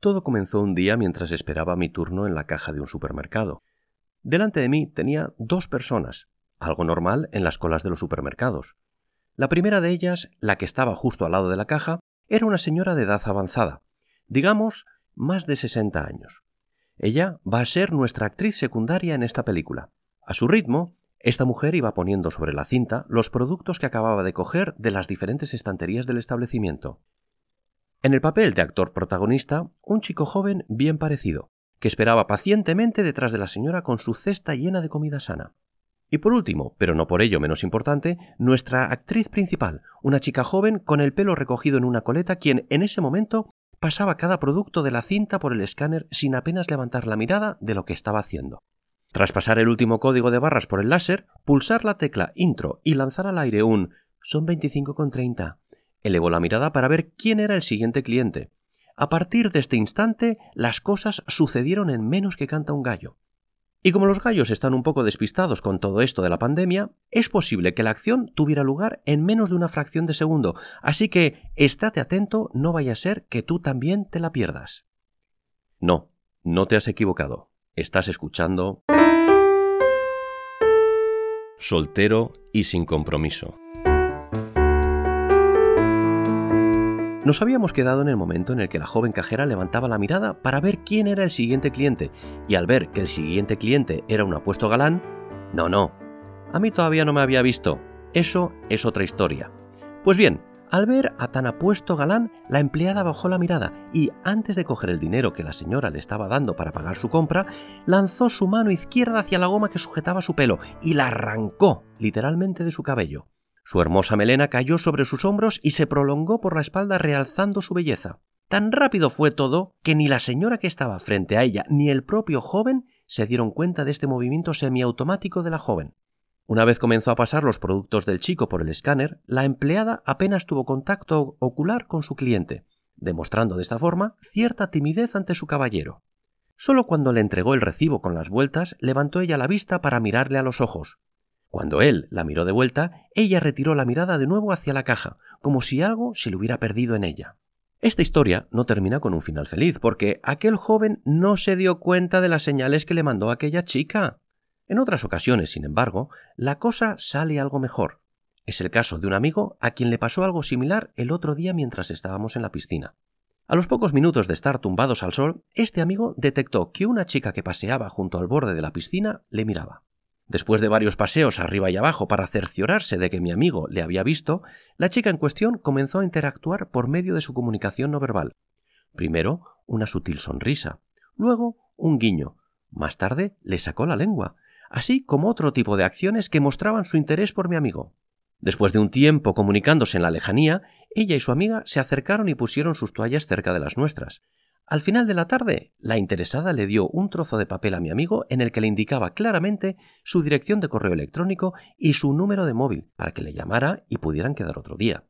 Todo comenzó un día mientras esperaba mi turno en la caja de un supermercado. Delante de mí tenía dos personas, algo normal en las colas de los supermercados. La primera de ellas, la que estaba justo al lado de la caja, era una señora de edad avanzada, digamos más de 60 años. Ella va a ser nuestra actriz secundaria en esta película. A su ritmo, esta mujer iba poniendo sobre la cinta los productos que acababa de coger de las diferentes estanterías del establecimiento. En el papel de actor protagonista, un chico joven bien parecido, que esperaba pacientemente detrás de la señora con su cesta llena de comida sana. Y por último, pero no por ello menos importante, nuestra actriz principal, una chica joven con el pelo recogido en una coleta, quien en ese momento pasaba cada producto de la cinta por el escáner sin apenas levantar la mirada de lo que estaba haciendo. Tras pasar el último código de barras por el láser, pulsar la tecla intro y lanzar al aire un son 25,30. Elevó la mirada para ver quién era el siguiente cliente. A partir de este instante, las cosas sucedieron en menos que canta un gallo. Y como los gallos están un poco despistados con todo esto de la pandemia, es posible que la acción tuviera lugar en menos de una fracción de segundo, así que estate atento, no vaya a ser que tú también te la pierdas. No, no te has equivocado. Estás escuchando... Soltero y sin compromiso. Nos habíamos quedado en el momento en el que la joven cajera levantaba la mirada para ver quién era el siguiente cliente, y al ver que el siguiente cliente era un apuesto galán, no, no, a mí todavía no me había visto, eso es otra historia. Pues bien, al ver a tan apuesto galán, la empleada bajó la mirada y, antes de coger el dinero que la señora le estaba dando para pagar su compra, lanzó su mano izquierda hacia la goma que sujetaba su pelo y la arrancó literalmente de su cabello. Su hermosa melena cayó sobre sus hombros y se prolongó por la espalda realzando su belleza. Tan rápido fue todo que ni la señora que estaba frente a ella ni el propio joven se dieron cuenta de este movimiento semiautomático de la joven. Una vez comenzó a pasar los productos del chico por el escáner, la empleada apenas tuvo contacto ocular con su cliente, demostrando de esta forma cierta timidez ante su caballero. Solo cuando le entregó el recibo con las vueltas levantó ella la vista para mirarle a los ojos, cuando él la miró de vuelta, ella retiró la mirada de nuevo hacia la caja, como si algo se le hubiera perdido en ella. Esta historia no termina con un final feliz, porque aquel joven no se dio cuenta de las señales que le mandó aquella chica. En otras ocasiones, sin embargo, la cosa sale algo mejor. Es el caso de un amigo a quien le pasó algo similar el otro día mientras estábamos en la piscina. A los pocos minutos de estar tumbados al sol, este amigo detectó que una chica que paseaba junto al borde de la piscina le miraba. Después de varios paseos arriba y abajo para cerciorarse de que mi amigo le había visto, la chica en cuestión comenzó a interactuar por medio de su comunicación no verbal. Primero, una sutil sonrisa, luego un guiño, más tarde le sacó la lengua, así como otro tipo de acciones que mostraban su interés por mi amigo. Después de un tiempo comunicándose en la lejanía, ella y su amiga se acercaron y pusieron sus toallas cerca de las nuestras. Al final de la tarde, la interesada le dio un trozo de papel a mi amigo en el que le indicaba claramente su dirección de correo electrónico y su número de móvil para que le llamara y pudieran quedar otro día.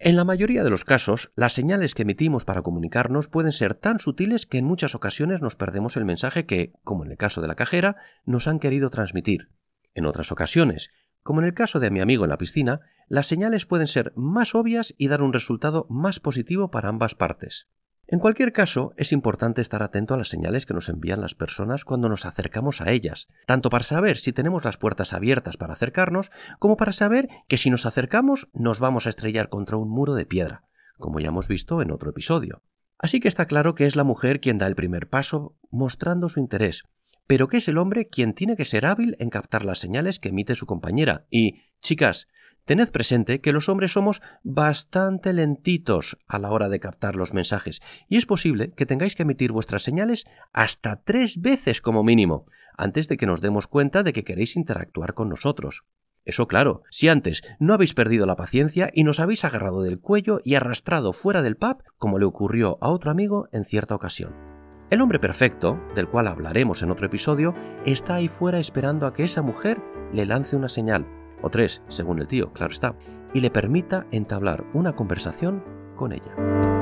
En la mayoría de los casos, las señales que emitimos para comunicarnos pueden ser tan sutiles que en muchas ocasiones nos perdemos el mensaje que, como en el caso de la cajera, nos han querido transmitir. En otras ocasiones, como en el caso de mi amigo en la piscina, las señales pueden ser más obvias y dar un resultado más positivo para ambas partes. En cualquier caso, es importante estar atento a las señales que nos envían las personas cuando nos acercamos a ellas, tanto para saber si tenemos las puertas abiertas para acercarnos, como para saber que si nos acercamos nos vamos a estrellar contra un muro de piedra, como ya hemos visto en otro episodio. Así que está claro que es la mujer quien da el primer paso mostrando su interés, pero que es el hombre quien tiene que ser hábil en captar las señales que emite su compañera. Y, chicas, Tened presente que los hombres somos bastante lentitos a la hora de captar los mensajes, y es posible que tengáis que emitir vuestras señales hasta tres veces como mínimo, antes de que nos demos cuenta de que queréis interactuar con nosotros. Eso claro, si antes no habéis perdido la paciencia y nos habéis agarrado del cuello y arrastrado fuera del pub, como le ocurrió a otro amigo en cierta ocasión. El hombre perfecto, del cual hablaremos en otro episodio, está ahí fuera esperando a que esa mujer le lance una señal, o tres, según el tío, claro está, y le permita entablar una conversación con ella.